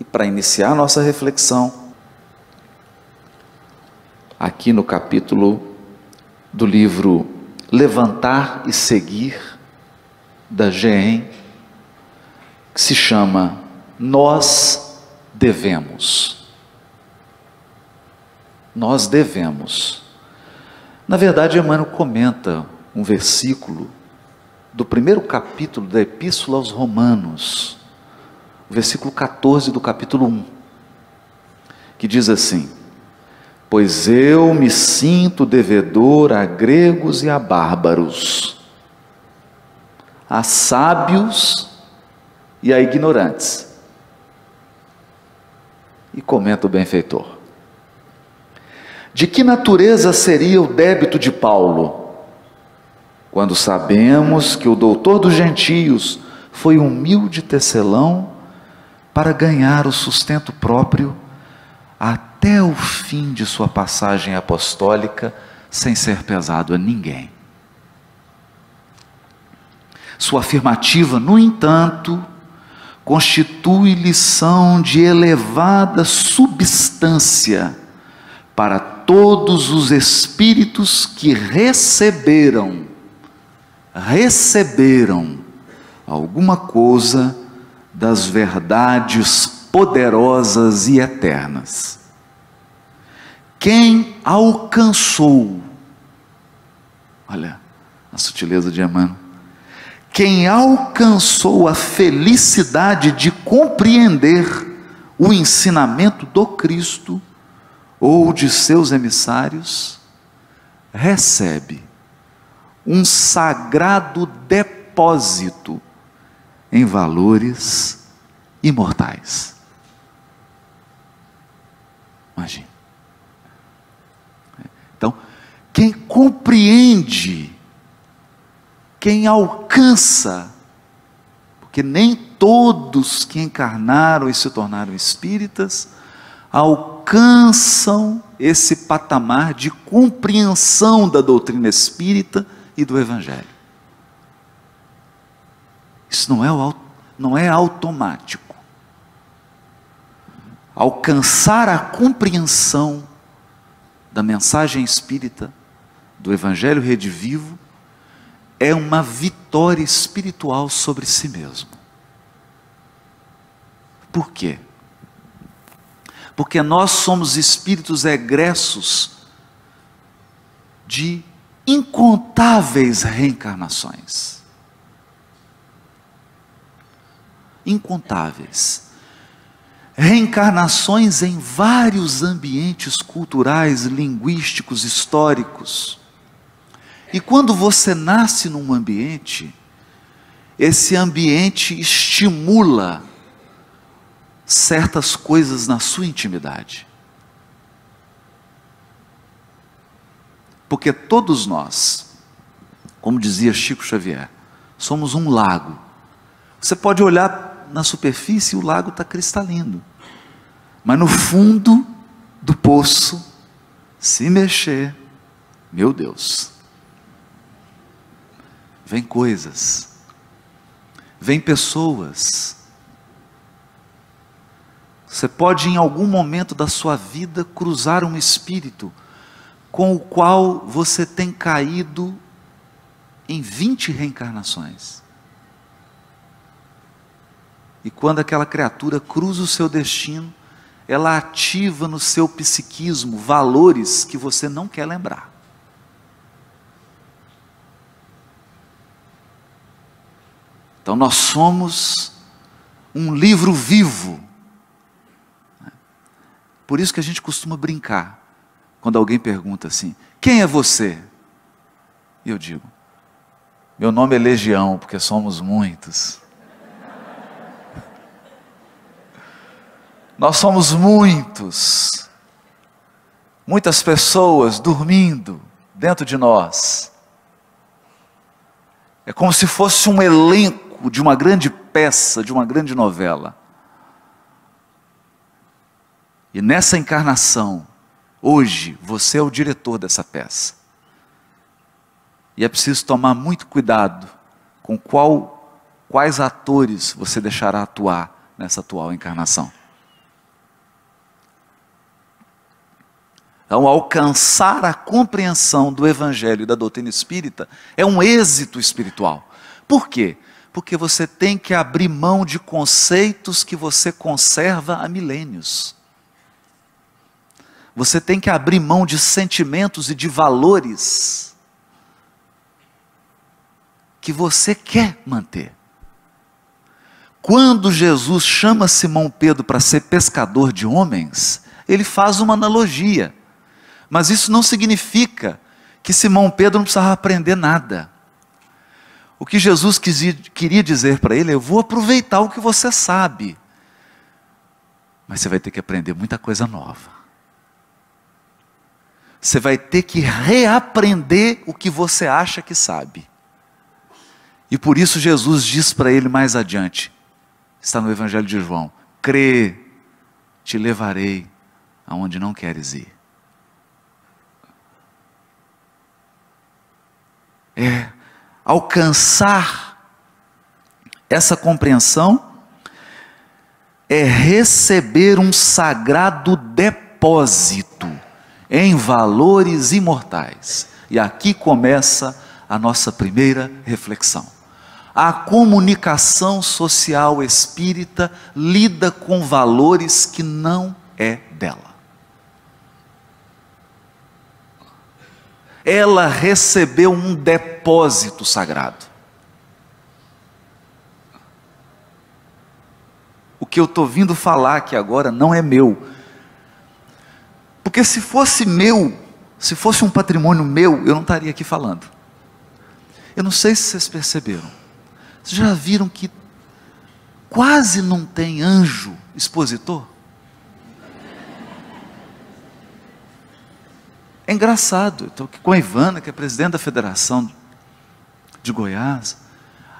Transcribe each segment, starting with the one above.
E para iniciar nossa reflexão, aqui no capítulo do livro Levantar e Seguir, da GEM, que se chama Nós Devemos. Nós devemos. Na verdade, Emmanuel comenta um versículo do primeiro capítulo da Epístola aos Romanos, versículo 14 do capítulo 1, que diz assim: Pois eu me sinto devedor a gregos e a bárbaros, a sábios e a ignorantes. E comenta o benfeitor. De que natureza seria o débito de Paulo? Quando sabemos que o doutor dos gentios foi humilde tecelão para ganhar o sustento próprio até o fim de sua passagem apostólica, sem ser pesado a ninguém. Sua afirmativa, no entanto, constitui lição de elevada substância para todos os espíritos que receberam, receberam alguma coisa das verdades poderosas e eternas. Quem alcançou, olha a sutileza de Emmanuel, quem alcançou a felicidade de compreender o ensinamento do Cristo ou de seus emissários, recebe um sagrado depósito em valores imortais. Imagine. Então, quem compreende, quem alcança, porque nem todos que encarnaram e se tornaram espíritas alcançam esse patamar de compreensão da doutrina espírita e do Evangelho. Isso não é, não é automático. Alcançar a compreensão da mensagem espírita, do Evangelho redivivo, é uma vitória espiritual sobre si mesmo. Por quê? Porque nós somos espíritos egressos de incontáveis reencarnações. Incontáveis. Reencarnações em vários ambientes culturais, linguísticos, históricos. E quando você nasce num ambiente, esse ambiente estimula certas coisas na sua intimidade. Porque todos nós, como dizia Chico Xavier, somos um lago. Você pode olhar na superfície o lago está cristalino. Mas no fundo do poço, se mexer, meu Deus, vem coisas, vem pessoas, você pode, em algum momento da sua vida, cruzar um espírito com o qual você tem caído em 20 reencarnações. E quando aquela criatura cruza o seu destino, ela ativa no seu psiquismo valores que você não quer lembrar. Então nós somos um livro vivo por isso que a gente costuma brincar quando alguém pergunta assim: quem é você? E eu digo: meu nome é Legião, porque somos muitos. Nós somos muitos, muitas pessoas dormindo dentro de nós. É como se fosse um elenco de uma grande peça, de uma grande novela. E nessa encarnação, hoje, você é o diretor dessa peça. E é preciso tomar muito cuidado com qual, quais atores você deixará atuar nessa atual encarnação. Então, alcançar a compreensão do Evangelho e da doutrina espírita é um êxito espiritual. Por quê? Porque você tem que abrir mão de conceitos que você conserva há milênios. Você tem que abrir mão de sentimentos e de valores que você quer manter. Quando Jesus chama Simão Pedro para ser pescador de homens, ele faz uma analogia. Mas isso não significa que Simão Pedro não precisava aprender nada. O que Jesus quis, queria dizer para ele é: eu vou aproveitar o que você sabe, mas você vai ter que aprender muita coisa nova. Você vai ter que reaprender o que você acha que sabe. E por isso Jesus diz para ele mais adiante, está no Evangelho de João: crê, te levarei aonde não queres ir. É alcançar essa compreensão é receber um sagrado depósito em valores imortais. E aqui começa a nossa primeira reflexão. A comunicação social espírita lida com valores que não é dela. Ela recebeu um depósito sagrado. O que eu estou vindo falar aqui agora não é meu. Porque se fosse meu, se fosse um patrimônio meu, eu não estaria aqui falando. Eu não sei se vocês perceberam. Vocês já viram que quase não tem anjo expositor? É engraçado, estou aqui com a Ivana, que é presidente da Federação de Goiás.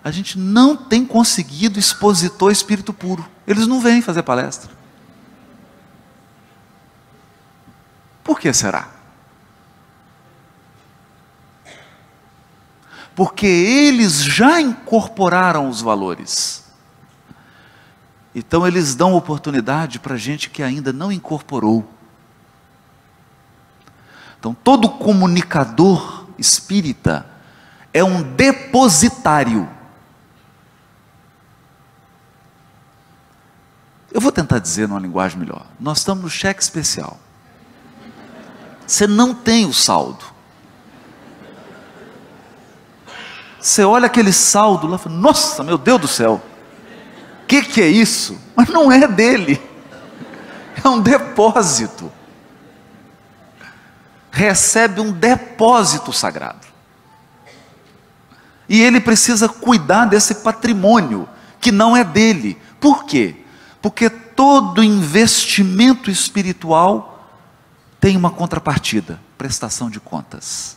A gente não tem conseguido expositor espírito puro. Eles não vêm fazer palestra. Por que será? Porque eles já incorporaram os valores. Então eles dão oportunidade para gente que ainda não incorporou. Então, todo comunicador espírita é um depositário. Eu vou tentar dizer numa linguagem melhor. Nós estamos no cheque especial. Você não tem o saldo. Você olha aquele saldo lá e fala, nossa, meu Deus do céu, o que, que é isso? Mas não é dele, é um depósito recebe um depósito sagrado. E ele precisa cuidar desse patrimônio que não é dele. Por quê? Porque todo investimento espiritual tem uma contrapartida, prestação de contas.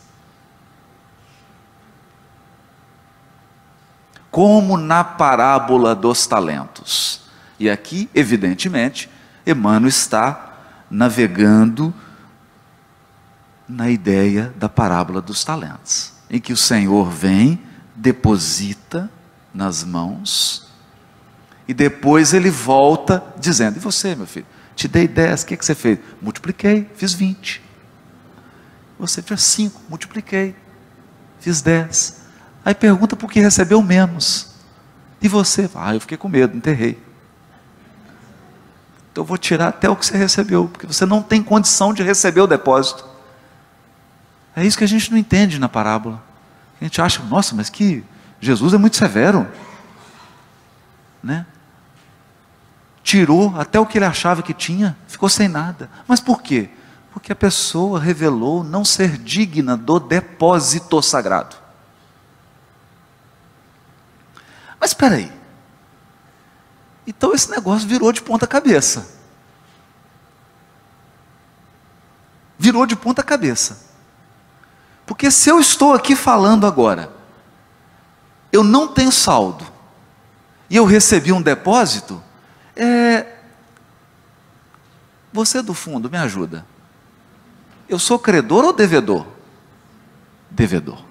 Como na parábola dos talentos. E aqui, evidentemente, Emmanuel está navegando na ideia da parábola dos talentos, em que o Senhor vem, deposita nas mãos, e depois ele volta dizendo: E você, meu filho? Te dei dez, o que, que você fez? Multipliquei, fiz vinte. Você fez cinco, multipliquei, fiz dez. Aí pergunta por que recebeu menos. E você? Ah, eu fiquei com medo, enterrei. Então eu vou tirar até o que você recebeu, porque você não tem condição de receber o depósito. É isso que a gente não entende na parábola. A gente acha, nossa, mas que Jesus é muito severo. Né? Tirou até o que ele achava que tinha, ficou sem nada. Mas por quê? Porque a pessoa revelou não ser digna do depósito sagrado. Mas espera aí. Então esse negócio virou de ponta cabeça. Virou de ponta cabeça. Porque se eu estou aqui falando agora, eu não tenho saldo, e eu recebi um depósito, é... você do fundo me ajuda. Eu sou credor ou devedor? Devedor.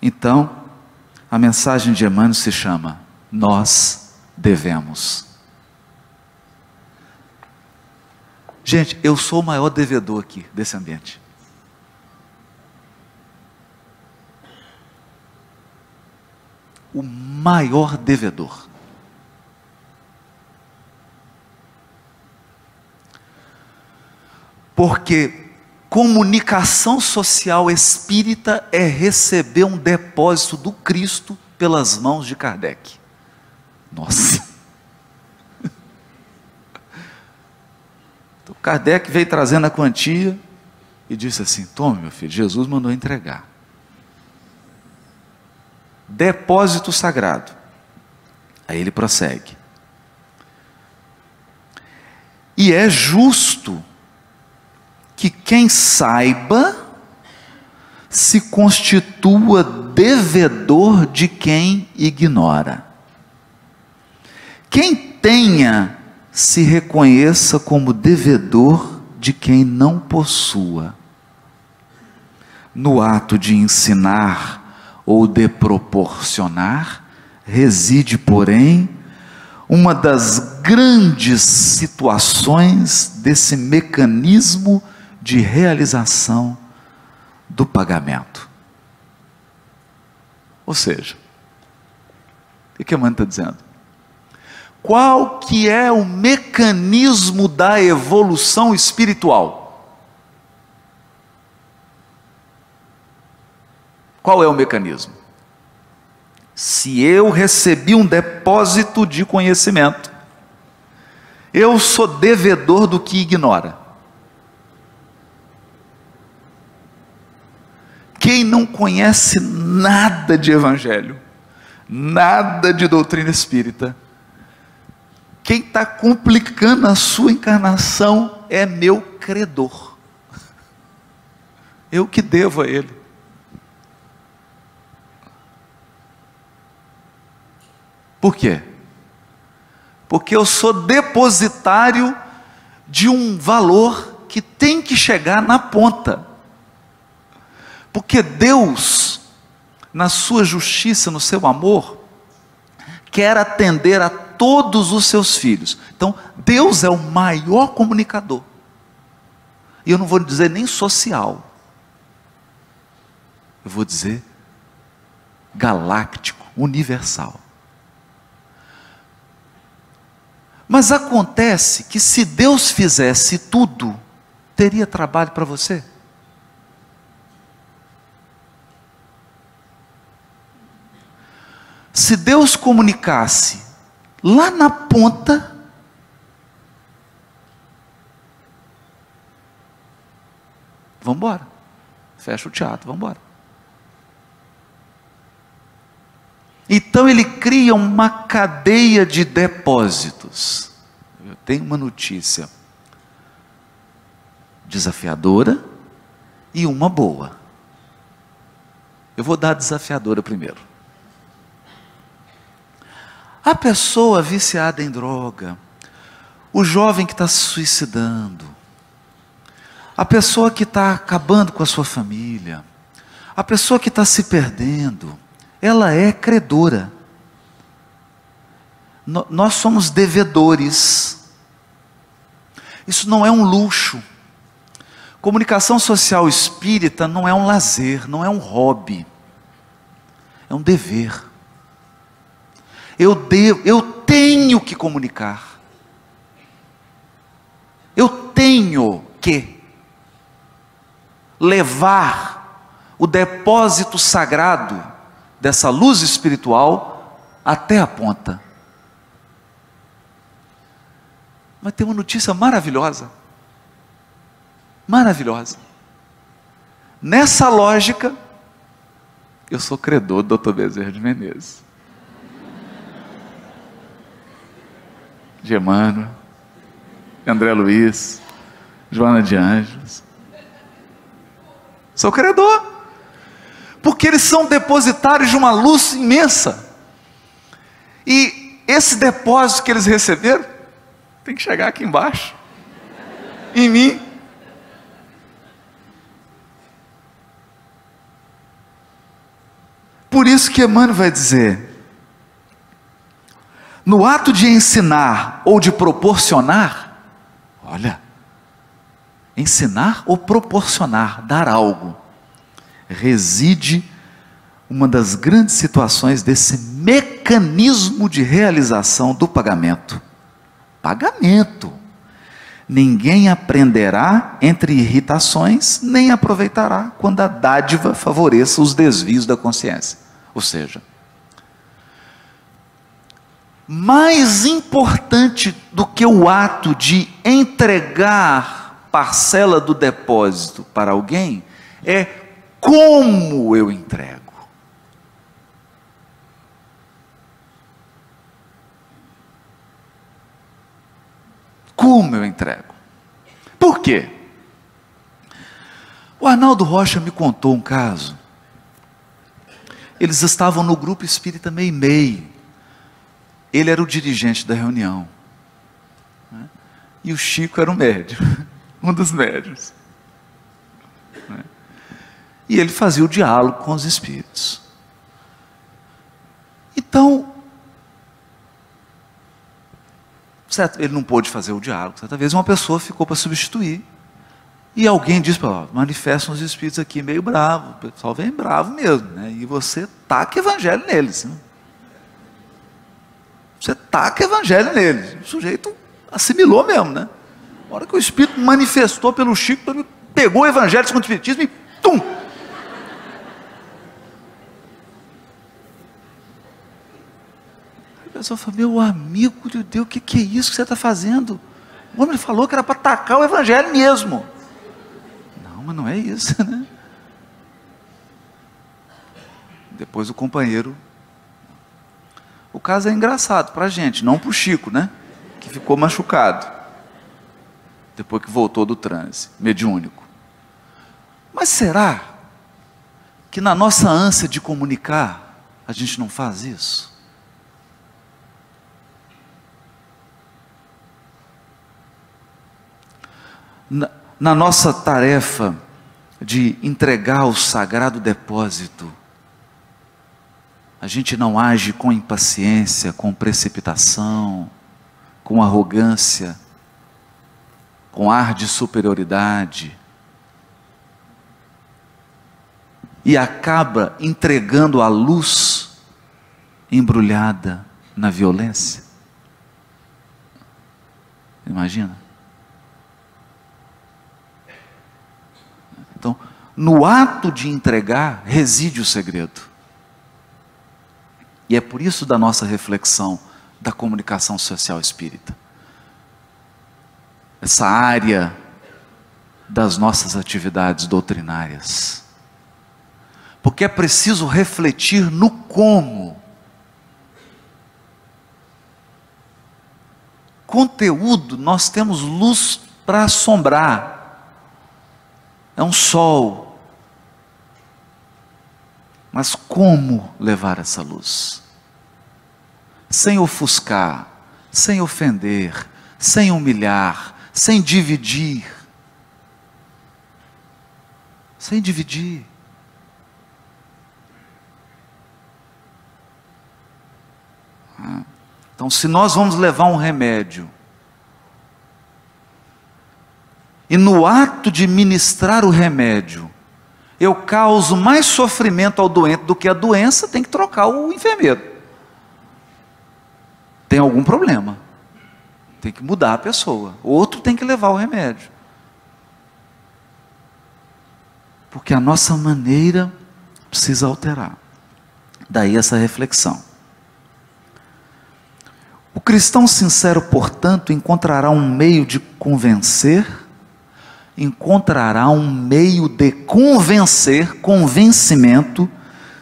Então, a mensagem de Emmanuel se chama: Nós devemos. Gente, eu sou o maior devedor aqui desse ambiente. O maior devedor. Porque comunicação social espírita é receber um depósito do Cristo pelas mãos de Kardec. Nossa! Então, Kardec veio trazendo a quantia e disse assim: Tome, meu filho, Jesus mandou entregar. Depósito sagrado. Aí ele prossegue. E é justo que quem saiba se constitua devedor de quem ignora. Quem tenha se reconheça como devedor de quem não possua. No ato de ensinar ou de proporcionar, reside, porém, uma das grandes situações desse mecanismo de realização do pagamento. Ou seja, o que a mãe está dizendo? Qual que é o mecanismo da evolução espiritual? Qual é o mecanismo? Se eu recebi um depósito de conhecimento, eu sou devedor do que ignora. Quem não conhece nada de evangelho, nada de doutrina espírita, quem está complicando a sua encarnação é meu credor. Eu que devo a ele. Por quê? Porque eu sou depositário de um valor que tem que chegar na ponta. Porque Deus, na sua justiça, no seu amor, quer atender a todos os seus filhos. Então, Deus é o maior comunicador. E eu não vou dizer nem social. Eu vou dizer galáctico, universal. Mas acontece que se Deus fizesse tudo, teria trabalho para você? Se Deus comunicasse lá na ponta, vamos embora. Fecha o teatro, vamos embora. Então ele cria uma cadeia de depósitos. Eu tenho uma notícia desafiadora e uma boa. Eu vou dar a desafiadora primeiro. A pessoa viciada em droga, o jovem que está se suicidando, a pessoa que está acabando com a sua família, a pessoa que está se perdendo, ela é credora. Nós somos devedores. Isso não é um luxo. Comunicação social espírita não é um lazer, não é um hobby, é um dever. Eu devo, eu tenho que comunicar. Eu tenho que levar o depósito sagrado dessa luz espiritual até a ponta. Mas tem uma notícia maravilhosa. Maravilhosa. Nessa lógica, eu sou credor do Dr. Bezerra de Menezes. Emmanuel, André Luiz, Joana de Anjos. Sou credor. Porque eles são depositários de uma luz imensa. E esse depósito que eles receberam tem que chegar aqui embaixo. Em mim. Por isso que Emmanuel vai dizer: no ato de ensinar ou de proporcionar, olha, ensinar ou proporcionar, dar algo, reside uma das grandes situações desse mecanismo de realização do pagamento. Pagamento. Ninguém aprenderá entre irritações, nem aproveitará quando a dádiva favoreça os desvios da consciência. Ou seja, mais importante do que o ato de entregar parcela do depósito para alguém é como eu entrego. Como eu entrego? Por quê? O Arnaldo Rocha me contou um caso. Eles estavam no grupo espírita Meimei. Ele era o dirigente da reunião. Né? E o Chico era o médio, um dos médios. Né? E ele fazia o diálogo com os espíritos. Então, certo, ele não pôde fazer o diálogo. Certa vez uma pessoa ficou para substituir. E alguém disse para ela, manifestam os espíritos aqui meio bravo. O pessoal vem bravo mesmo. Né? E você taca evangelho neles. Né? Você taca evangelho neles. O sujeito assimilou mesmo, né? A hora que o Espírito manifestou pelo Chico, pegou o evangelho segundo o Espiritismo e tum! A pessoa falou, meu amigo de Deus, o que, que é isso que você está fazendo? O homem falou que era para atacar o evangelho mesmo. Não, mas não é isso, né? Depois o companheiro o caso é engraçado para a gente, não para o Chico, né? Que ficou machucado. Depois que voltou do transe mediúnico. Mas será que na nossa ânsia de comunicar, a gente não faz isso? Na, na nossa tarefa de entregar o sagrado depósito, a gente não age com impaciência, com precipitação, com arrogância, com ar de superioridade. E acaba entregando a luz embrulhada na violência. Imagina? Então, no ato de entregar reside o segredo. E é por isso da nossa reflexão da comunicação social espírita. Essa área das nossas atividades doutrinárias. Porque é preciso refletir no como. Conteúdo, nós temos luz para assombrar. É um sol, mas como levar essa luz? Sem ofuscar, sem ofender, sem humilhar, sem dividir. Sem dividir. Então, se nós vamos levar um remédio, e no ato de ministrar o remédio, eu causo mais sofrimento ao doente do que a doença, tem que trocar o enfermeiro. Tem algum problema. Tem que mudar a pessoa. Outro tem que levar o remédio. Porque a nossa maneira precisa alterar. Daí essa reflexão. O cristão sincero, portanto, encontrará um meio de convencer encontrará um meio de convencer, convencimento,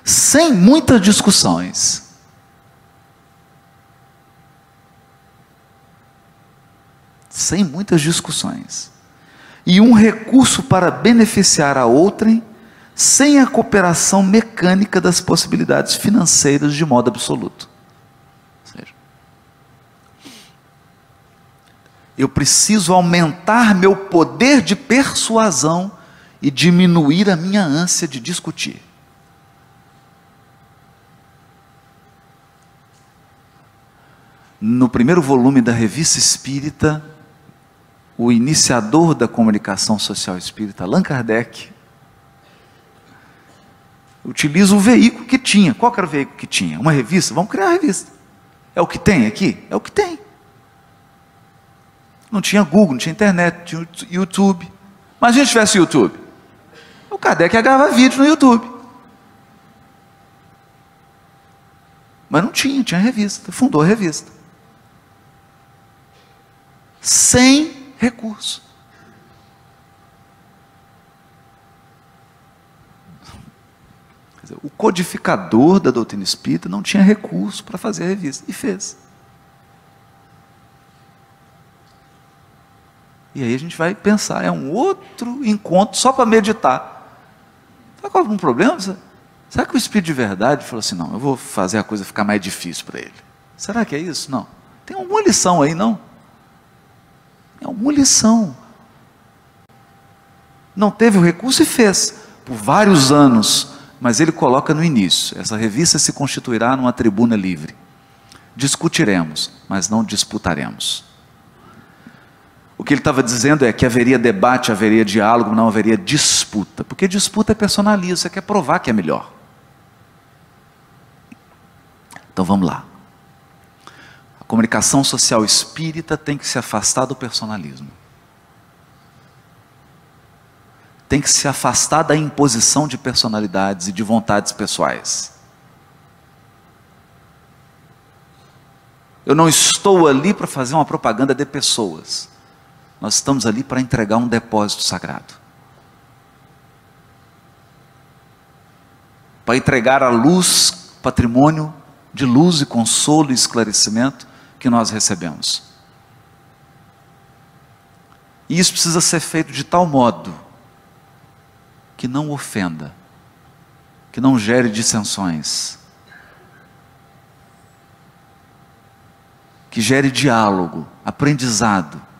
sem muitas discussões. Sem muitas discussões. E um recurso para beneficiar a outrem, sem a cooperação mecânica das possibilidades financeiras de modo absoluto. Eu preciso aumentar meu poder de persuasão e diminuir a minha ânsia de discutir. No primeiro volume da Revista Espírita, o iniciador da comunicação social espírita, Allan Kardec, utiliza o veículo que tinha. Qual era o veículo que tinha? Uma revista? Vamos criar uma revista. É o que tem aqui? É o que tem. Não tinha Google, não tinha internet, tinha YouTube. Mas a gente tivesse YouTube. O Kardec ia gravar vídeo no YouTube. Mas não tinha, tinha revista. Fundou a revista. Sem recurso. Dizer, o codificador da doutrina espírita não tinha recurso para fazer a revista, e fez. E aí a gente vai pensar, é um outro encontro só para meditar. Será que houve um problema? Será que o Espírito de verdade falou assim, não, eu vou fazer a coisa ficar mais difícil para ele? Será que é isso? Não. Tem alguma lição aí, não? É uma lição. Não teve o recurso e fez. Por vários anos. Mas ele coloca no início: essa revista se constituirá numa tribuna livre. Discutiremos, mas não disputaremos. O que ele estava dizendo é que haveria debate, haveria diálogo, não haveria disputa. Porque disputa é personalismo, você quer provar que é melhor. Então vamos lá. A comunicação social espírita tem que se afastar do personalismo. Tem que se afastar da imposição de personalidades e de vontades pessoais. Eu não estou ali para fazer uma propaganda de pessoas. Nós estamos ali para entregar um depósito sagrado. Para entregar a luz, patrimônio de luz e consolo e esclarecimento que nós recebemos. E isso precisa ser feito de tal modo que não ofenda, que não gere dissensões, que gere diálogo, aprendizado.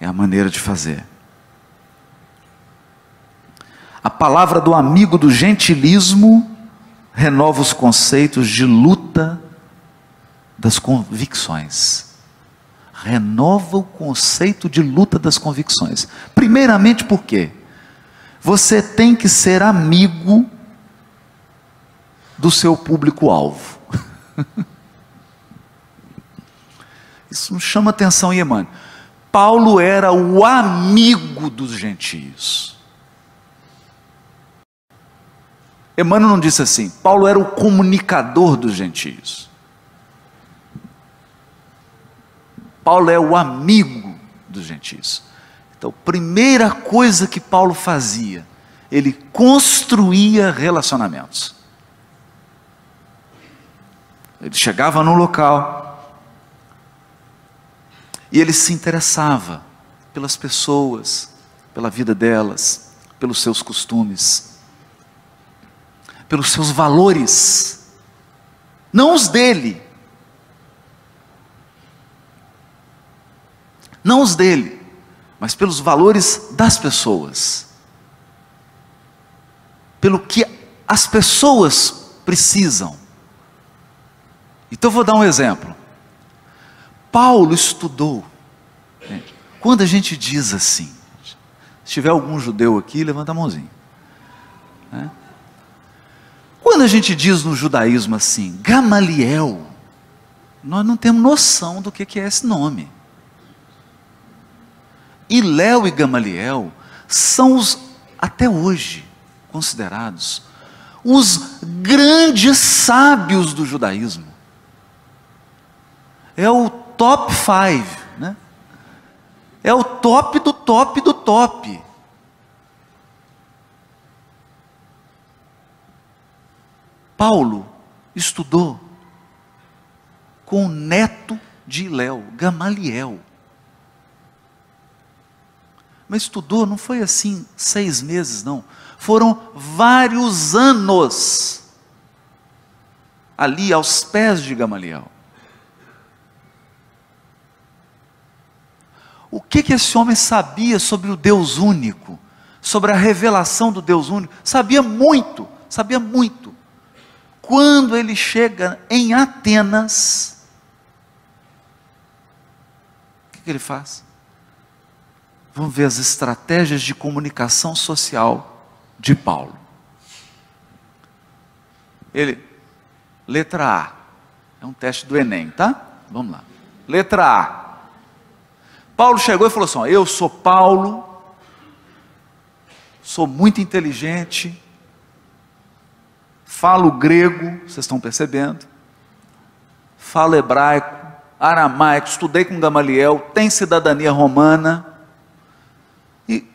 É a maneira de fazer. A palavra do amigo do gentilismo renova os conceitos de luta das convicções. Renova o conceito de luta das convicções. Primeiramente, por quê? Você tem que ser amigo do seu público-alvo. Isso chama atenção, Emmanuel. Paulo era o amigo dos gentios. Emmanuel não disse assim, Paulo era o comunicador dos gentios. Paulo é o amigo dos gentios. Então, primeira coisa que Paulo fazia, ele construía relacionamentos. Ele chegava no local e ele se interessava pelas pessoas, pela vida delas, pelos seus costumes, pelos seus valores, não os dele, não os dele, mas pelos valores das pessoas, pelo que as pessoas precisam. Então eu vou dar um exemplo. Paulo estudou. Quando a gente diz assim, se tiver algum judeu aqui, levanta a mãozinha. Né? Quando a gente diz no judaísmo assim, Gamaliel, nós não temos noção do que é esse nome. E Léo e Gamaliel são os, até hoje, considerados os grandes sábios do judaísmo. É o top five, né? É o top do top do top. Paulo estudou com o neto de Léo, Gamaliel. Mas estudou, não foi assim seis meses, não. Foram vários anos ali aos pés de Gamaliel. O que, que esse homem sabia sobre o Deus único, sobre a revelação do Deus único? Sabia muito, sabia muito. Quando ele chega em Atenas, que, que ele faz? Vamos ver as estratégias de comunicação social de Paulo. Ele, letra A, é um teste do Enem, tá? Vamos lá. Letra A. Paulo chegou e falou assim: Eu sou Paulo, sou muito inteligente, falo grego, vocês estão percebendo, falo hebraico, aramaico, estudei com Gamaliel, tenho cidadania romana e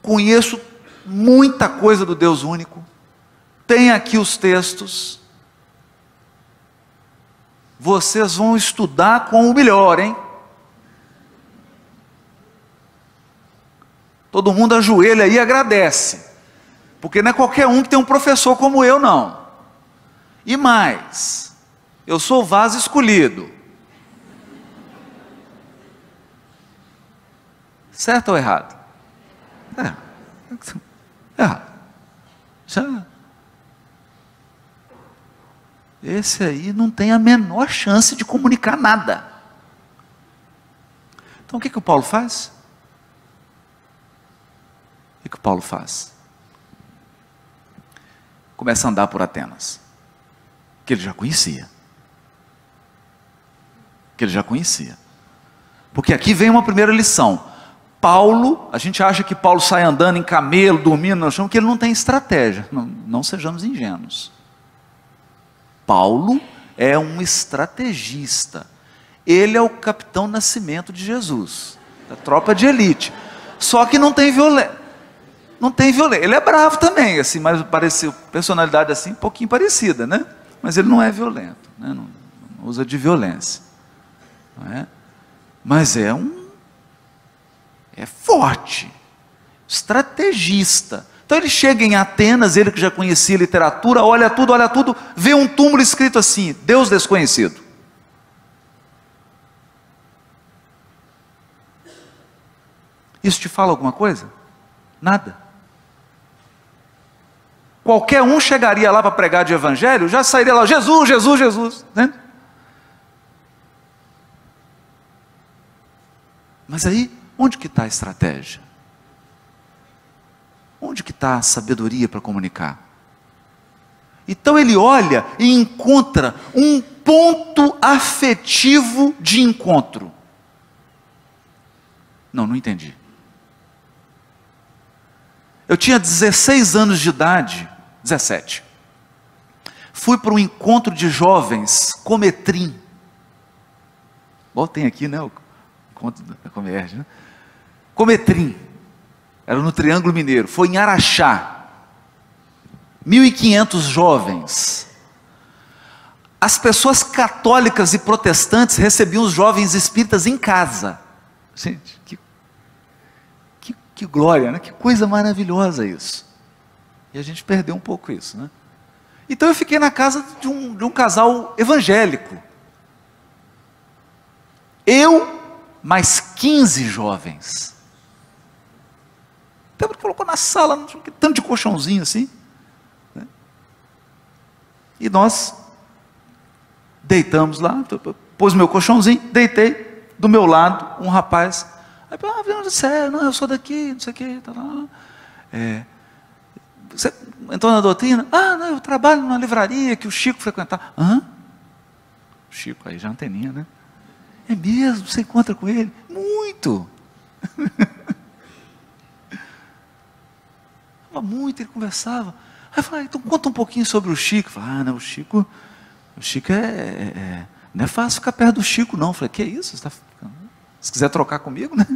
conheço muita coisa do Deus único. Tem aqui os textos. Vocês vão estudar com o melhor, hein? Todo mundo ajoelha e agradece. Porque não é qualquer um que tem um professor como eu, não. E mais, eu sou o vaso escolhido. Certo ou errado? É. Errado. Já. Esse aí não tem a menor chance de comunicar nada. Então o que, que o Paulo faz? O que, Paulo faz? Começa a andar por Atenas, que ele já conhecia. Que ele já conhecia. Porque aqui vem uma primeira lição. Paulo, a gente acha que Paulo sai andando em camelo, dormindo no chão, que ele não tem estratégia. Não, não sejamos ingênuos. Paulo é um estrategista. Ele é o capitão nascimento de Jesus, da tropa de elite. Só que não tem violência. Não tem violência. Ele é bravo também, assim, mas pareceu personalidade assim, um pouquinho parecida, né? Mas ele não é violento, né? não, não usa de violência. É? Mas é um é forte, estrategista. Então ele chega em Atenas, ele que já conhecia literatura, olha tudo, olha tudo, vê um túmulo escrito assim: Deus desconhecido. Isso te fala alguma coisa? Nada. Qualquer um chegaria lá para pregar de evangelho, já sairia lá, Jesus, Jesus, Jesus. Né? Mas aí, onde que está a estratégia? Onde que está a sabedoria para comunicar? Então ele olha e encontra um ponto afetivo de encontro. Não, não entendi. Eu tinha 16 anos de idade, 17. Fui para um encontro de jovens, Cometrim. Bom, aqui, né? O encontro da Comerge, né? Cometrim. Era no Triângulo Mineiro. Foi em Araxá. 1.500 jovens. As pessoas católicas e protestantes recebiam os jovens espíritas em casa. Gente, que, que, que glória, né? que coisa maravilhosa isso. E a gente perdeu um pouco isso, né? Então eu fiquei na casa de um, de um casal evangélico. Eu, mais 15 jovens. Então ele colocou na sala, tanto de colchãozinho assim. Né? E nós deitamos lá, pôs meu colchãozinho, deitei, do meu lado, um rapaz. Aí, ah, céu, não, eu sou daqui, não sei o que, tá lá. É, você entrou na doutrina? Ah, não, eu trabalho numa livraria que o Chico frequentava. Hã? Chico, aí já anteninha, né? É mesmo? Você encontra com ele? Muito! muito, ele conversava. Aí eu falei, então conta um pouquinho sobre o Chico. Falei, ah, não, o Chico, o Chico é, é, é, não é fácil ficar perto do Chico, não. Eu falei, que isso? Tá Se quiser trocar comigo, né?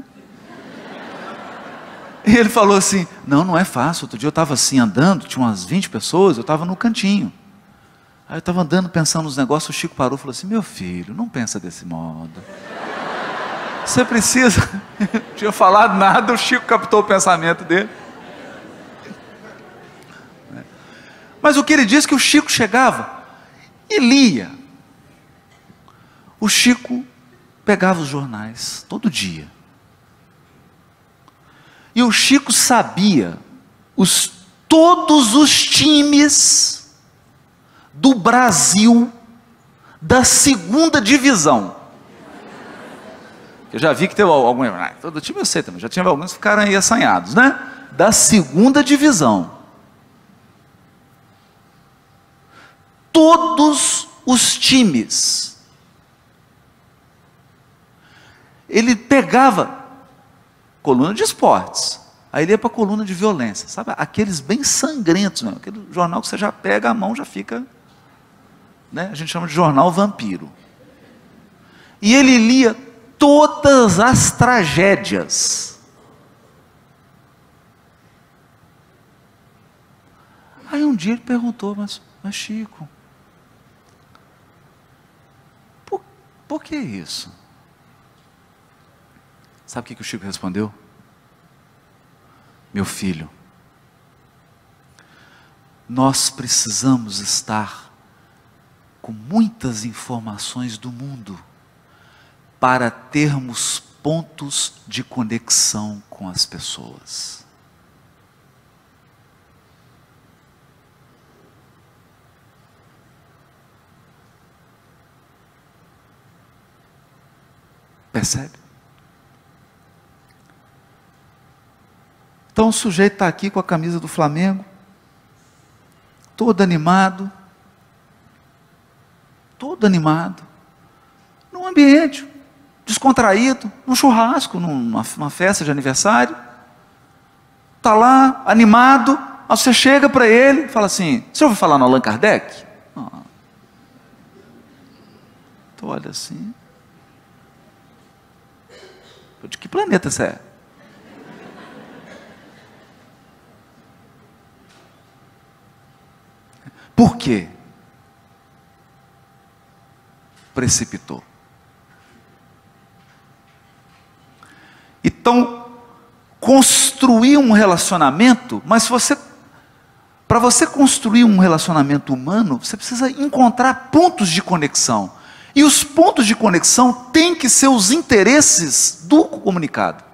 E ele falou assim: Não, não é fácil. Outro dia eu estava assim andando, tinha umas 20 pessoas, eu estava no cantinho. Aí eu estava andando pensando nos negócios, o Chico parou e falou assim: Meu filho, não pensa desse modo. Você precisa. não tinha falado nada, o Chico captou o pensamento dele. Mas o que ele disse é que o Chico chegava e lia. O Chico pegava os jornais todo dia. E o Chico sabia os, todos os times do Brasil da segunda divisão. Eu já vi que teve algum. Ah, todo time eu sei também, já tinha alguns que ficaram aí assanhados, né? Da segunda divisão. Todos os times. Ele pegava coluna de esportes, aí ele ia para a coluna de violência, sabe? Aqueles bem sangrentos mesmo, aquele jornal que você já pega a mão, já fica. Né? A gente chama de jornal vampiro. E ele lia todas as tragédias. Aí um dia ele perguntou, mas, mas Chico, por, por que isso? Sabe o que, que o Chico respondeu? Meu filho, nós precisamos estar com muitas informações do mundo para termos pontos de conexão com as pessoas. Percebe? Então o sujeito está aqui com a camisa do Flamengo, todo animado, todo animado, num ambiente descontraído, num churrasco, numa, numa festa de aniversário. Está lá, animado. Aí você chega para ele e fala assim: Você ouviu falar no Allan Kardec? Ah. Tu olha assim. De que planeta você é? Por quê? Precipitou. Então, construir um relacionamento, mas você para você construir um relacionamento humano, você precisa encontrar pontos de conexão. E os pontos de conexão têm que ser os interesses do comunicado.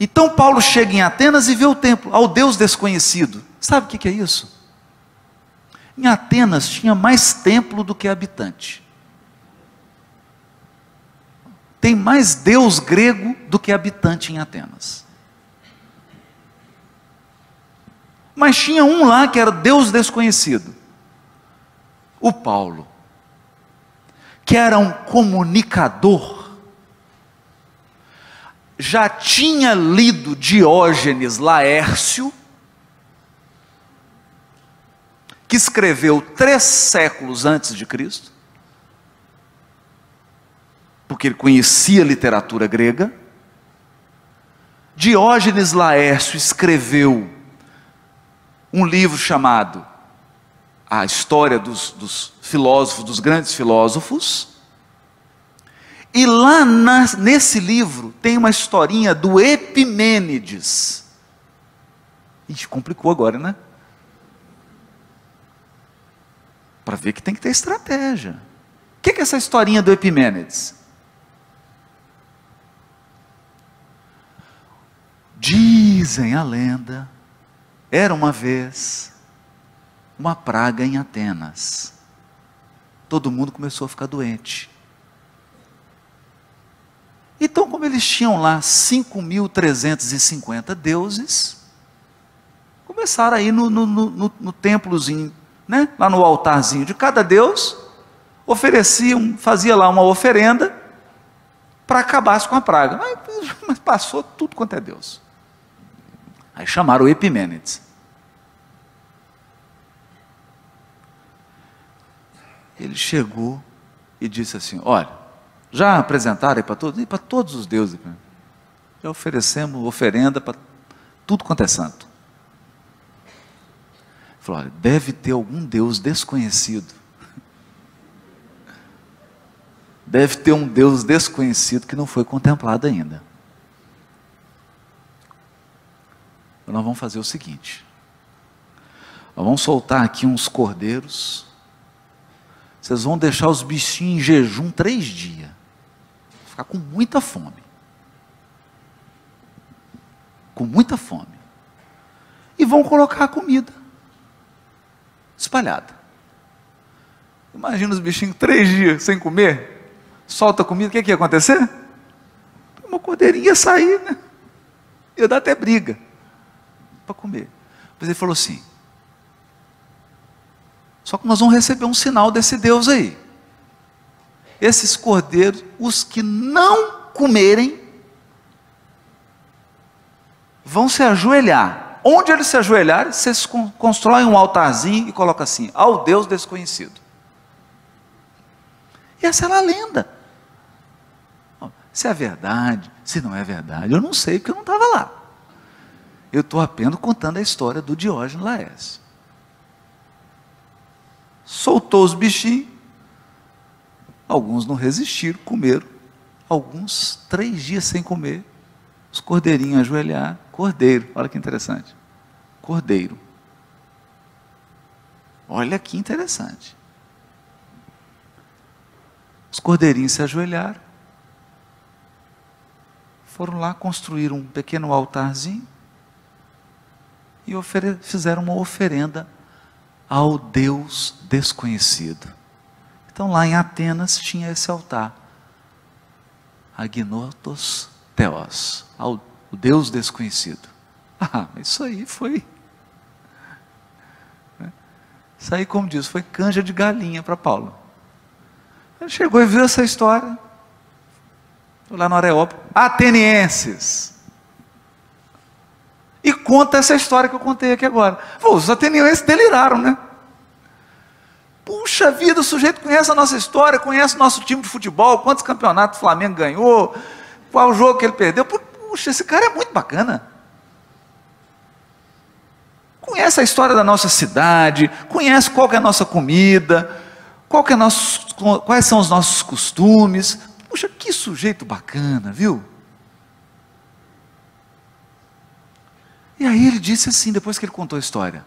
Então Paulo chega em Atenas e vê o templo, ao Deus desconhecido. Sabe o que é isso? Em Atenas tinha mais templo do que habitante. Tem mais deus grego do que habitante em Atenas. Mas tinha um lá que era Deus desconhecido, o Paulo, que era um comunicador, já tinha lido Diógenes Laércio, que escreveu três séculos antes de Cristo, porque ele conhecia a literatura grega. Diógenes Laércio escreveu um livro chamado A História dos, dos Filósofos, dos Grandes Filósofos. E lá na, nesse livro tem uma historinha do Epimênides. Ixi, complicou agora, né? Para ver que tem que ter estratégia. O que é essa historinha do Epimênides? Dizem a lenda, era uma vez uma praga em Atenas. Todo mundo começou a ficar doente. Então, como eles tinham lá 5.350 deuses, começaram aí no, no, no, no templozinho, né? lá no altarzinho de cada deus, ofereciam, fazia lá uma oferenda para acabar com a praga. Mas passou tudo quanto é Deus. Aí chamaram Epimênides. Ele chegou e disse assim: Olha, já apresentaram para todos? E para todos os deuses. Já oferecemos oferenda para tudo quanto é santo. Falou: Olha, deve ter algum Deus desconhecido. Deve ter um Deus desconhecido que não foi contemplado ainda. nós vamos fazer o seguinte: nós vamos soltar aqui uns cordeiros. Vocês vão deixar os bichinhos em jejum três dias. Ficar com muita fome. Com muita fome. E vão colocar a comida espalhada. Imagina os bichinhos três dias sem comer. solta comida, o que, que ia acontecer? Uma cordeirinha ia sair, né? Ia dar até briga para comer. Mas ele falou assim: só que nós vamos receber um sinal desse Deus aí. Esses cordeiros, os que não comerem, vão se ajoelhar. Onde eles se ajoelharem, vocês constroem um altarzinho e colocam assim: ao Deus desconhecido. E essa é a lenda. Se é verdade, se não é verdade, eu não sei porque eu não estava lá. Eu estou apenas contando a história do Diógenes Laércio soltou os bichinhos. Alguns não resistiram, comeram. Alguns três dias sem comer. Os cordeirinhos ajoelhar. Cordeiro, olha que interessante. Cordeiro. Olha que interessante. Os cordeirinhos se ajoelharam. Foram lá, construíram um pequeno altarzinho. E fizeram uma oferenda ao Deus desconhecido. Então lá em Atenas tinha esse altar. Agnotos Theos, ao Deus desconhecido. Ah, isso aí foi. Isso aí, como diz, foi canja de galinha para Paulo. Ele chegou e viu essa história. Lá no Areópago. Atenienses. E conta essa história que eu contei aqui agora. Pô, os atenienses deliraram, né? Puxa vida, o sujeito conhece a nossa história, conhece o nosso time de futebol, quantos campeonatos o Flamengo ganhou, qual o jogo que ele perdeu. Puxa, esse cara é muito bacana. Conhece a história da nossa cidade, conhece qual é a nossa comida, qual é nosso, quais são os nossos costumes. Puxa, que sujeito bacana, viu? E aí ele disse assim, depois que ele contou a história: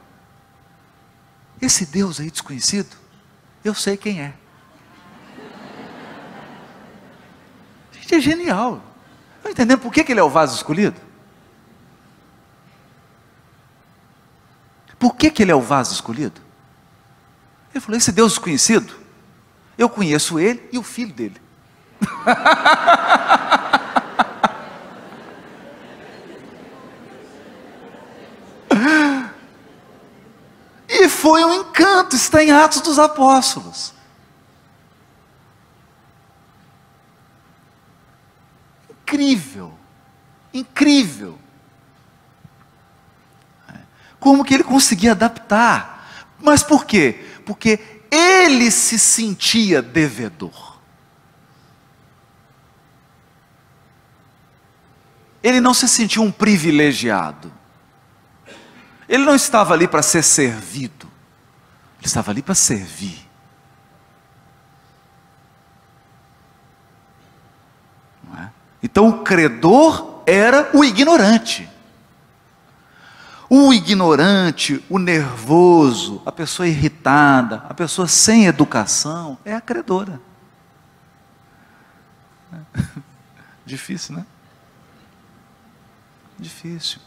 Esse Deus aí desconhecido, eu sei quem é. Gente, é genial. Estão entendendo por que, que ele é o vaso escolhido? Por que, que ele é o vaso escolhido? Ele falou: esse Deus desconhecido, eu conheço ele e o filho dele. foi um encanto, está em Atos dos Apóstolos. Incrível, incrível. Como que ele conseguia adaptar? Mas por quê? Porque ele se sentia devedor. Ele não se sentia um privilegiado. Ele não estava ali para ser servido. Ele estava ali para servir. Então o credor era o ignorante. O ignorante, o nervoso, a pessoa irritada, a pessoa sem educação é a credora. Difícil, né? Difícil.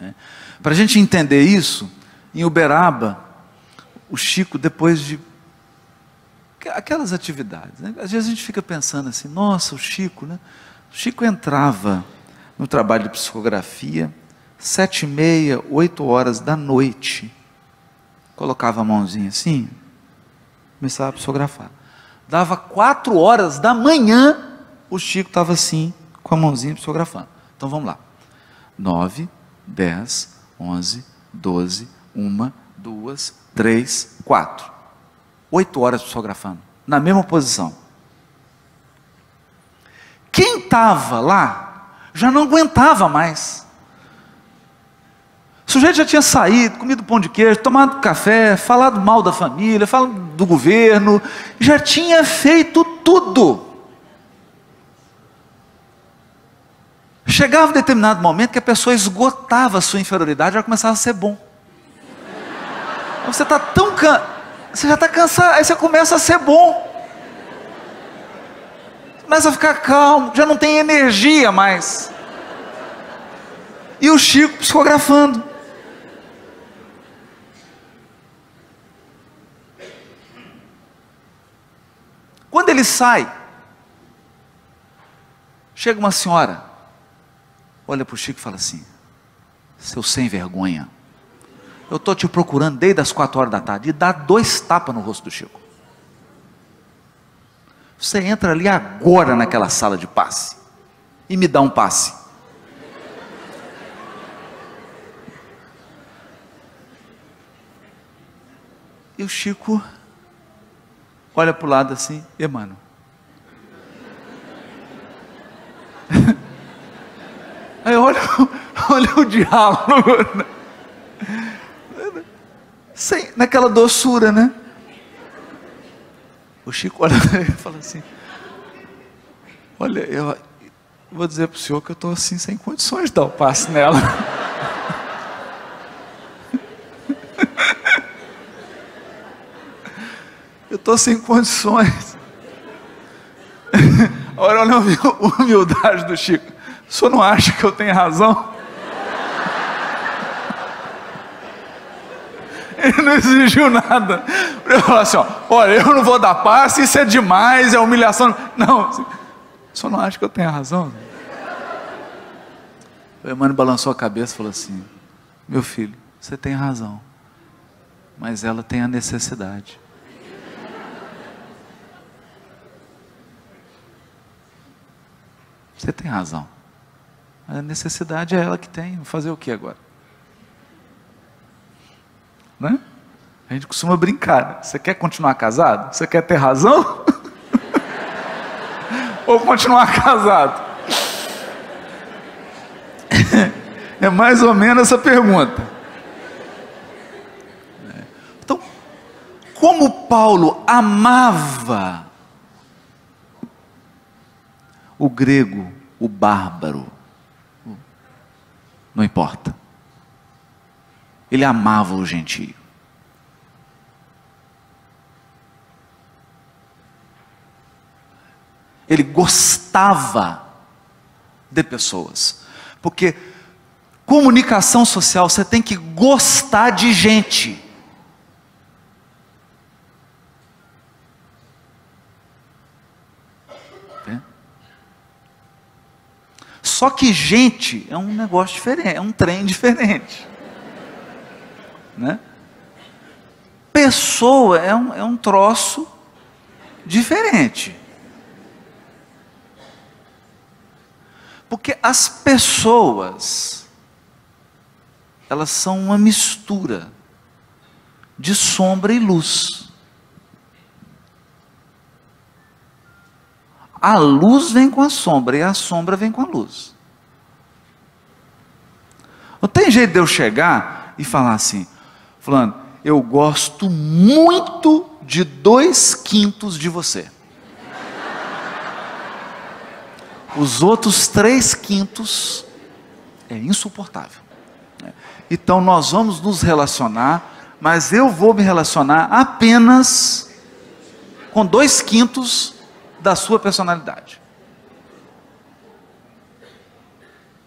É. Para a gente entender isso, em Uberaba, o Chico, depois de aquelas atividades, né? às vezes a gente fica pensando assim, nossa, o Chico, né? Chico entrava no trabalho de psicografia, sete e meia, oito horas da noite, colocava a mãozinha assim, começava a psicografar. Dava quatro horas da manhã, o Chico estava assim, com a mãozinha psicografando. Então vamos lá. Nove, dez, onze, doze, uma, duas, três, quatro. Oito horas psicografando, na mesma posição. Estava lá já não aguentava mais. O sujeito já tinha saído, comido pão de queijo, tomado café, falado mal da família, falado do governo, já tinha feito tudo. Chegava um determinado momento que a pessoa esgotava a sua inferioridade, já começava a ser bom. Você está tão can... você já está cansado, aí você começa a ser bom. Começa a ficar calmo, já não tem energia mais. E o Chico psicografando. Quando ele sai Chega uma senhora, olha para o Chico e fala assim: seu sem vergonha, eu estou te procurando desde as quatro horas da tarde, e dá dois tapas no rosto do Chico. Você entra ali agora naquela sala de passe e me dá um passe. E o Chico olha para o lado assim, e mano. Aí olha, olha o diálogo. Sem, naquela doçura, né? O Chico olha e fala assim: Olha, eu vou dizer para o senhor que eu estou assim sem condições de dar o passe nela. Eu estou sem condições. Olha, olha a humildade do Chico. O senhor não acha que eu tenho razão? Ele não exigiu nada. Ele falou assim: ó, olha, eu não vou dar passe, isso é demais, é humilhação. Não, senhor não acha que eu tenho razão? O Emmanuel balançou a cabeça e falou assim: Meu filho, você tem razão, mas ela tem a necessidade. Você tem razão. A necessidade é ela que tem. Fazer o que agora? Né? A gente costuma brincar. Né? Você quer continuar casado? Você quer ter razão? Ou continuar casado? é mais ou menos essa pergunta. Então, como Paulo amava o grego, o bárbaro, não importa. Ele amava o gentio. Ele gostava de pessoas. Porque comunicação social, você tem que gostar de gente. Só que gente é um negócio diferente, é um trem diferente. Né? Pessoa é um, é um troço diferente. Porque as pessoas, elas são uma mistura de sombra e luz. A luz vem com a sombra e a sombra vem com a luz. Não tem jeito de eu chegar e falar assim, Fulano, eu gosto muito de dois quintos de você. Os outros três quintos é insuportável. Então nós vamos nos relacionar, mas eu vou me relacionar apenas com dois quintos da sua personalidade.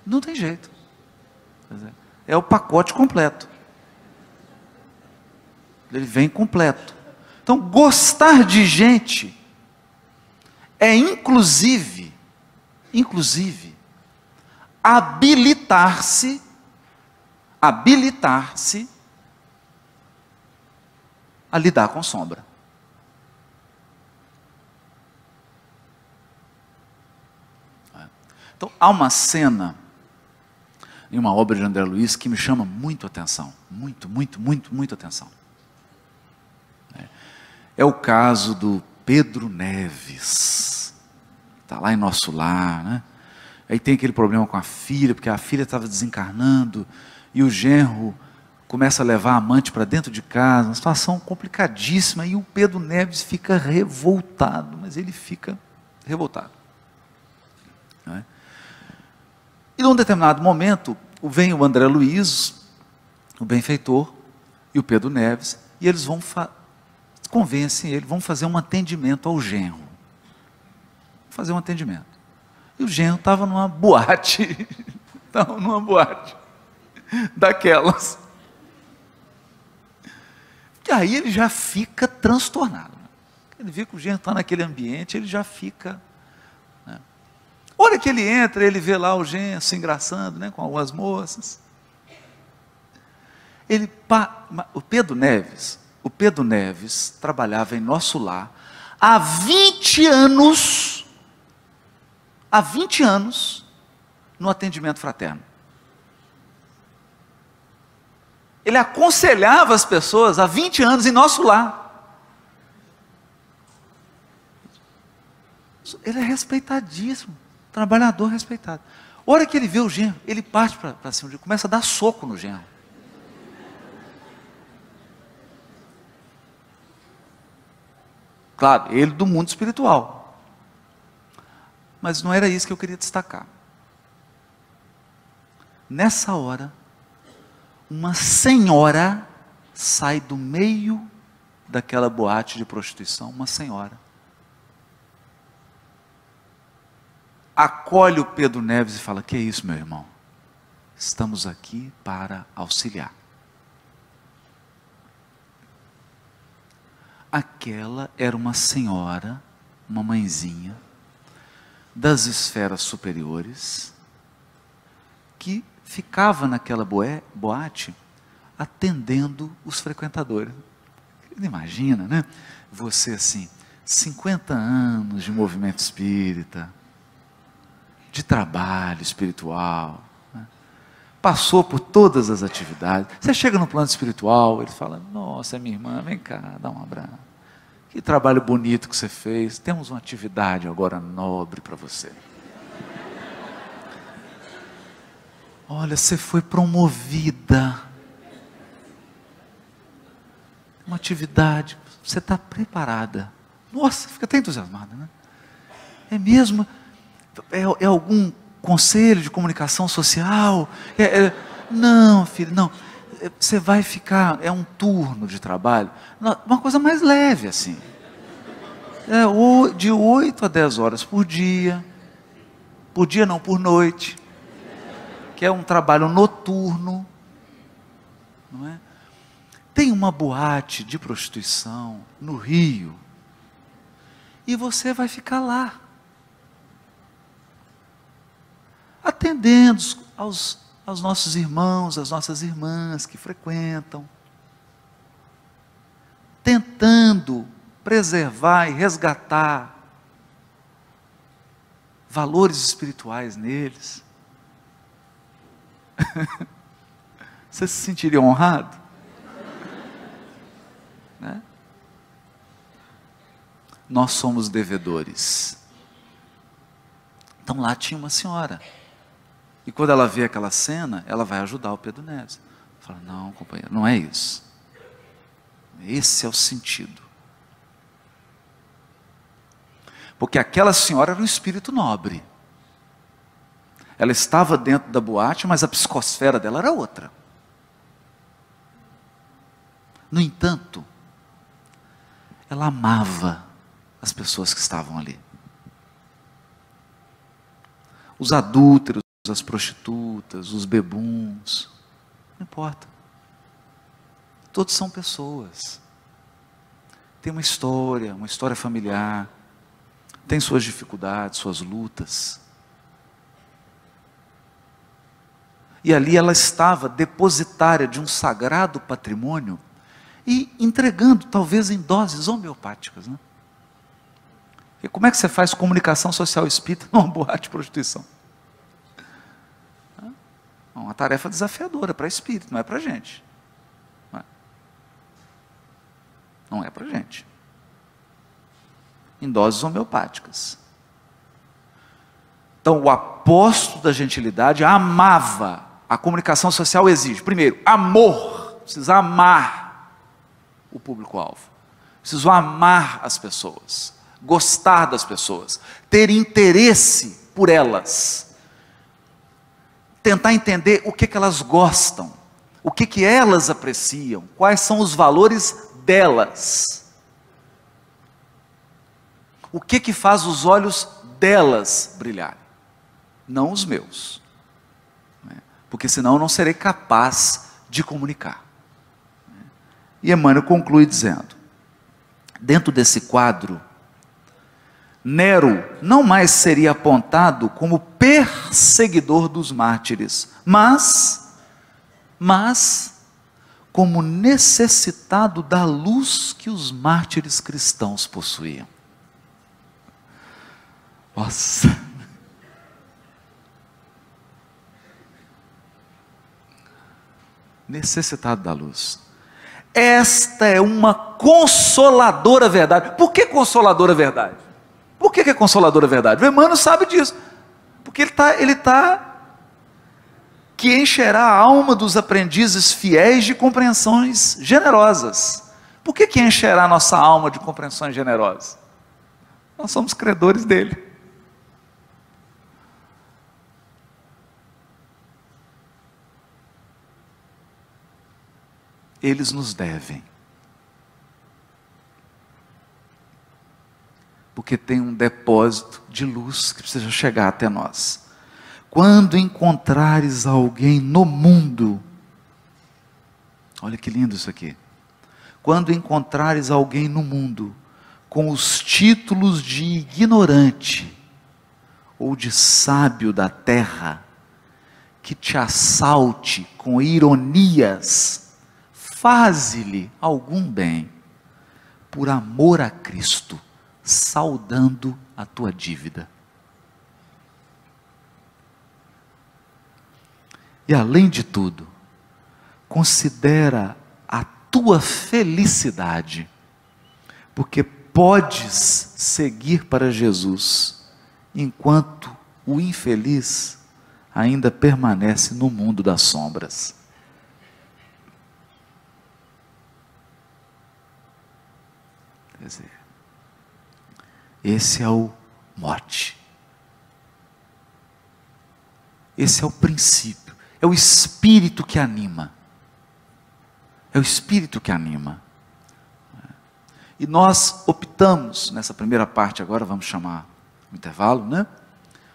Não tem jeito. É o pacote completo. Ele vem completo. Então, gostar de gente é inclusive, inclusive, habilitar-se, habilitar-se a lidar com sombra. Então, há uma cena em uma obra de André Luiz que me chama muito atenção. Muito, muito, muito, muito atenção. É, é o caso do Pedro Neves. Está lá em nosso lar, né? Aí tem aquele problema com a filha, porque a filha estava desencarnando e o genro começa a levar a amante para dentro de casa, uma situação complicadíssima, e o Pedro Neves fica revoltado, mas ele fica revoltado. É? E num determinado momento, vem o André Luiz, o benfeitor, e o Pedro Neves, e eles vão convencem ele, vão fazer um atendimento ao genro. Fazer um atendimento. E o genro estava numa boate, estava numa boate daquelas. E aí ele já fica transtornado. Ele vê que o genro está naquele ambiente, ele já fica Hora que ele entra, ele vê lá o genro se engraçando né, com algumas moças. Ele, o Pedro Neves, o Pedro Neves trabalhava em nosso lar há 20 anos, há 20 anos, no atendimento fraterno. Ele aconselhava as pessoas há 20 anos em nosso lar. Ele é respeitadíssimo, trabalhador respeitado. A hora que ele vê o genro, ele parte para cima, começa a dar soco no genro. Claro, ele do mundo espiritual. Mas não era isso que eu queria destacar. Nessa hora, uma senhora sai do meio daquela boate de prostituição, uma senhora. Acolhe o Pedro Neves e fala: Que é isso, meu irmão? Estamos aqui para auxiliar. Aquela era uma senhora, uma mãezinha, das esferas superiores, que ficava naquela boate atendendo os frequentadores. Imagina, né? Você assim, 50 anos de movimento espírita, de trabalho espiritual, né? passou por todas as atividades. Você chega no plano espiritual, ele fala: Nossa, minha irmã, vem cá, dá um abraço. Que trabalho bonito que você fez. Temos uma atividade agora nobre para você. Olha, você foi promovida. Uma atividade, você está preparada. Nossa, fica até entusiasmada, né? É mesmo? É, é algum conselho de comunicação social? É, é, não, filho, não. Você vai ficar, é um turno de trabalho, uma coisa mais leve assim. É, de 8 a 10 horas por dia. Por dia não, por noite. Que é um trabalho noturno. Não é? Tem uma boate de prostituição no Rio. E você vai ficar lá. Atendendo aos, aos nossos irmãos, às nossas irmãs que frequentam. Tentando preservar e resgatar valores espirituais neles. Você se sentiria honrado? Né? Nós somos devedores. Então lá tinha uma senhora. E quando ela vê aquela cena, ela vai ajudar o Pedro Neves. Fala, não, companheiro, não é isso. Esse é o sentido. Porque aquela senhora era um espírito nobre. Ela estava dentro da boate, mas a psicosfera dela era outra. No entanto, ela amava as pessoas que estavam ali. Os adúlteros, as prostitutas, os bebuns, não importa. Todos são pessoas. Tem uma história, uma história familiar, tem suas dificuldades, suas lutas. E ali ela estava depositária de um sagrado patrimônio e entregando, talvez em doses homeopáticas. Né? E como é que você faz comunicação social espírita numa boate de prostituição? Uma tarefa desafiadora para espírito, não é para gente. Não é, não é para gente em doses homeopáticas. Então, o apóstolo da gentilidade amava. A comunicação social exige, primeiro, amor. Precisa amar o público-alvo. Preciso amar as pessoas, gostar das pessoas, ter interesse por elas, tentar entender o que, que elas gostam, o que, que elas apreciam, quais são os valores delas o que que faz os olhos delas brilharem, não os meus, né? porque senão eu não serei capaz de comunicar. E Emmanuel conclui dizendo: dentro desse quadro Nero não mais seria apontado como perseguidor dos mártires, mas, mas, como necessitado da luz que os mártires cristãos possuíam. Nossa! Necessitado da luz. Esta é uma consoladora verdade. Por que consoladora verdade? Por que, é consoladora verdade? O Emmanuel sabe disso. Porque ele está, ele tá que encherá a alma dos aprendizes fiéis de compreensões generosas. Por que, que encherá a nossa alma de compreensões generosas? Nós somos credores dele. Eles nos devem. Porque tem um depósito de luz que precisa chegar até nós. Quando encontrares alguém no mundo, olha que lindo isso aqui. Quando encontrares alguém no mundo com os títulos de ignorante ou de sábio da terra, que te assalte com ironias, faze-lhe algum bem, por amor a Cristo saudando a tua dívida. E além de tudo, considera a tua felicidade, porque podes seguir para Jesus, enquanto o infeliz ainda permanece no mundo das sombras. Quer dizer, esse é o mote. Esse é o princípio. É o espírito que anima. É o espírito que anima. E nós optamos nessa primeira parte, agora vamos chamar o intervalo, né?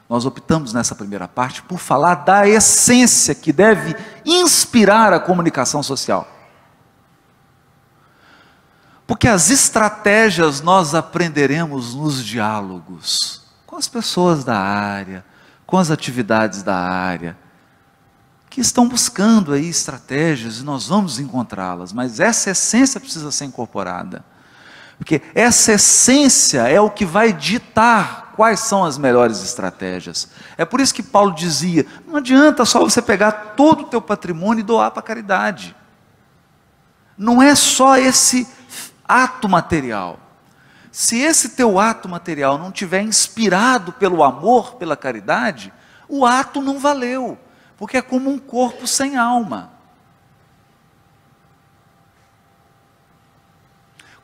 Nós optamos nessa primeira parte por falar da essência que deve inspirar a comunicação social. Porque as estratégias nós aprenderemos nos diálogos com as pessoas da área, com as atividades da área, que estão buscando aí estratégias e nós vamos encontrá-las, mas essa essência precisa ser incorporada. Porque essa essência é o que vai ditar quais são as melhores estratégias. É por isso que Paulo dizia: não adianta só você pegar todo o teu patrimônio e doar para a caridade. Não é só esse ato material. Se esse teu ato material não tiver inspirado pelo amor, pela caridade, o ato não valeu, porque é como um corpo sem alma.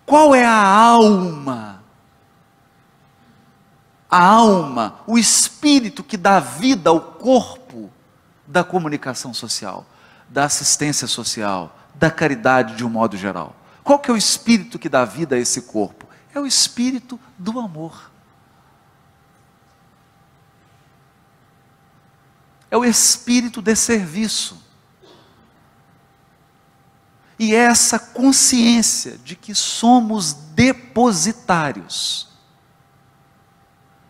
Qual é a alma? A alma, o espírito que dá vida ao corpo da comunicação social, da assistência social, da caridade de um modo geral. Qual que é o espírito que dá vida a esse corpo? É o espírito do amor. É o espírito de serviço. E é essa consciência de que somos depositários.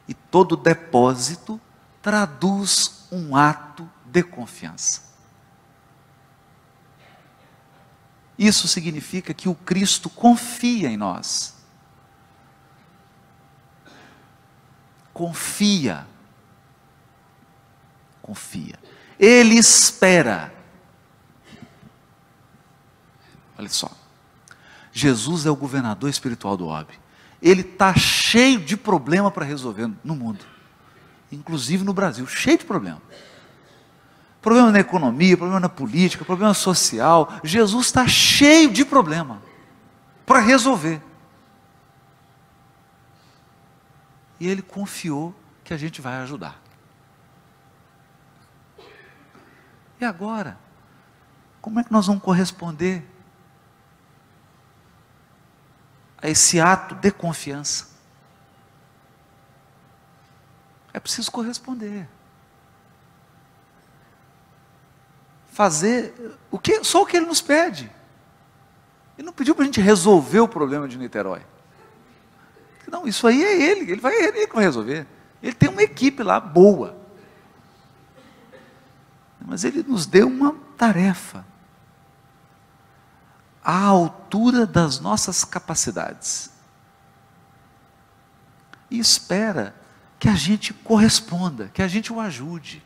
E todo depósito traduz um ato de confiança. Isso significa que o Cristo confia em nós. Confia. Confia. Ele espera. Olha só. Jesus é o governador espiritual do orbe. Ele está cheio de problema para resolver no mundo, inclusive no Brasil, cheio de problema problema na economia, problema na política, problema social. Jesus está cheio de problema para resolver. E ele confiou que a gente vai ajudar. E agora? Como é que nós vamos corresponder a esse ato de confiança? É preciso corresponder. Fazer o que, só o que ele nos pede. Ele não pediu para a gente resolver o problema de Niterói. Não, isso aí é ele, ele vai, ele vai resolver. Ele tem uma equipe lá boa. Mas ele nos deu uma tarefa à altura das nossas capacidades. E espera que a gente corresponda, que a gente o ajude.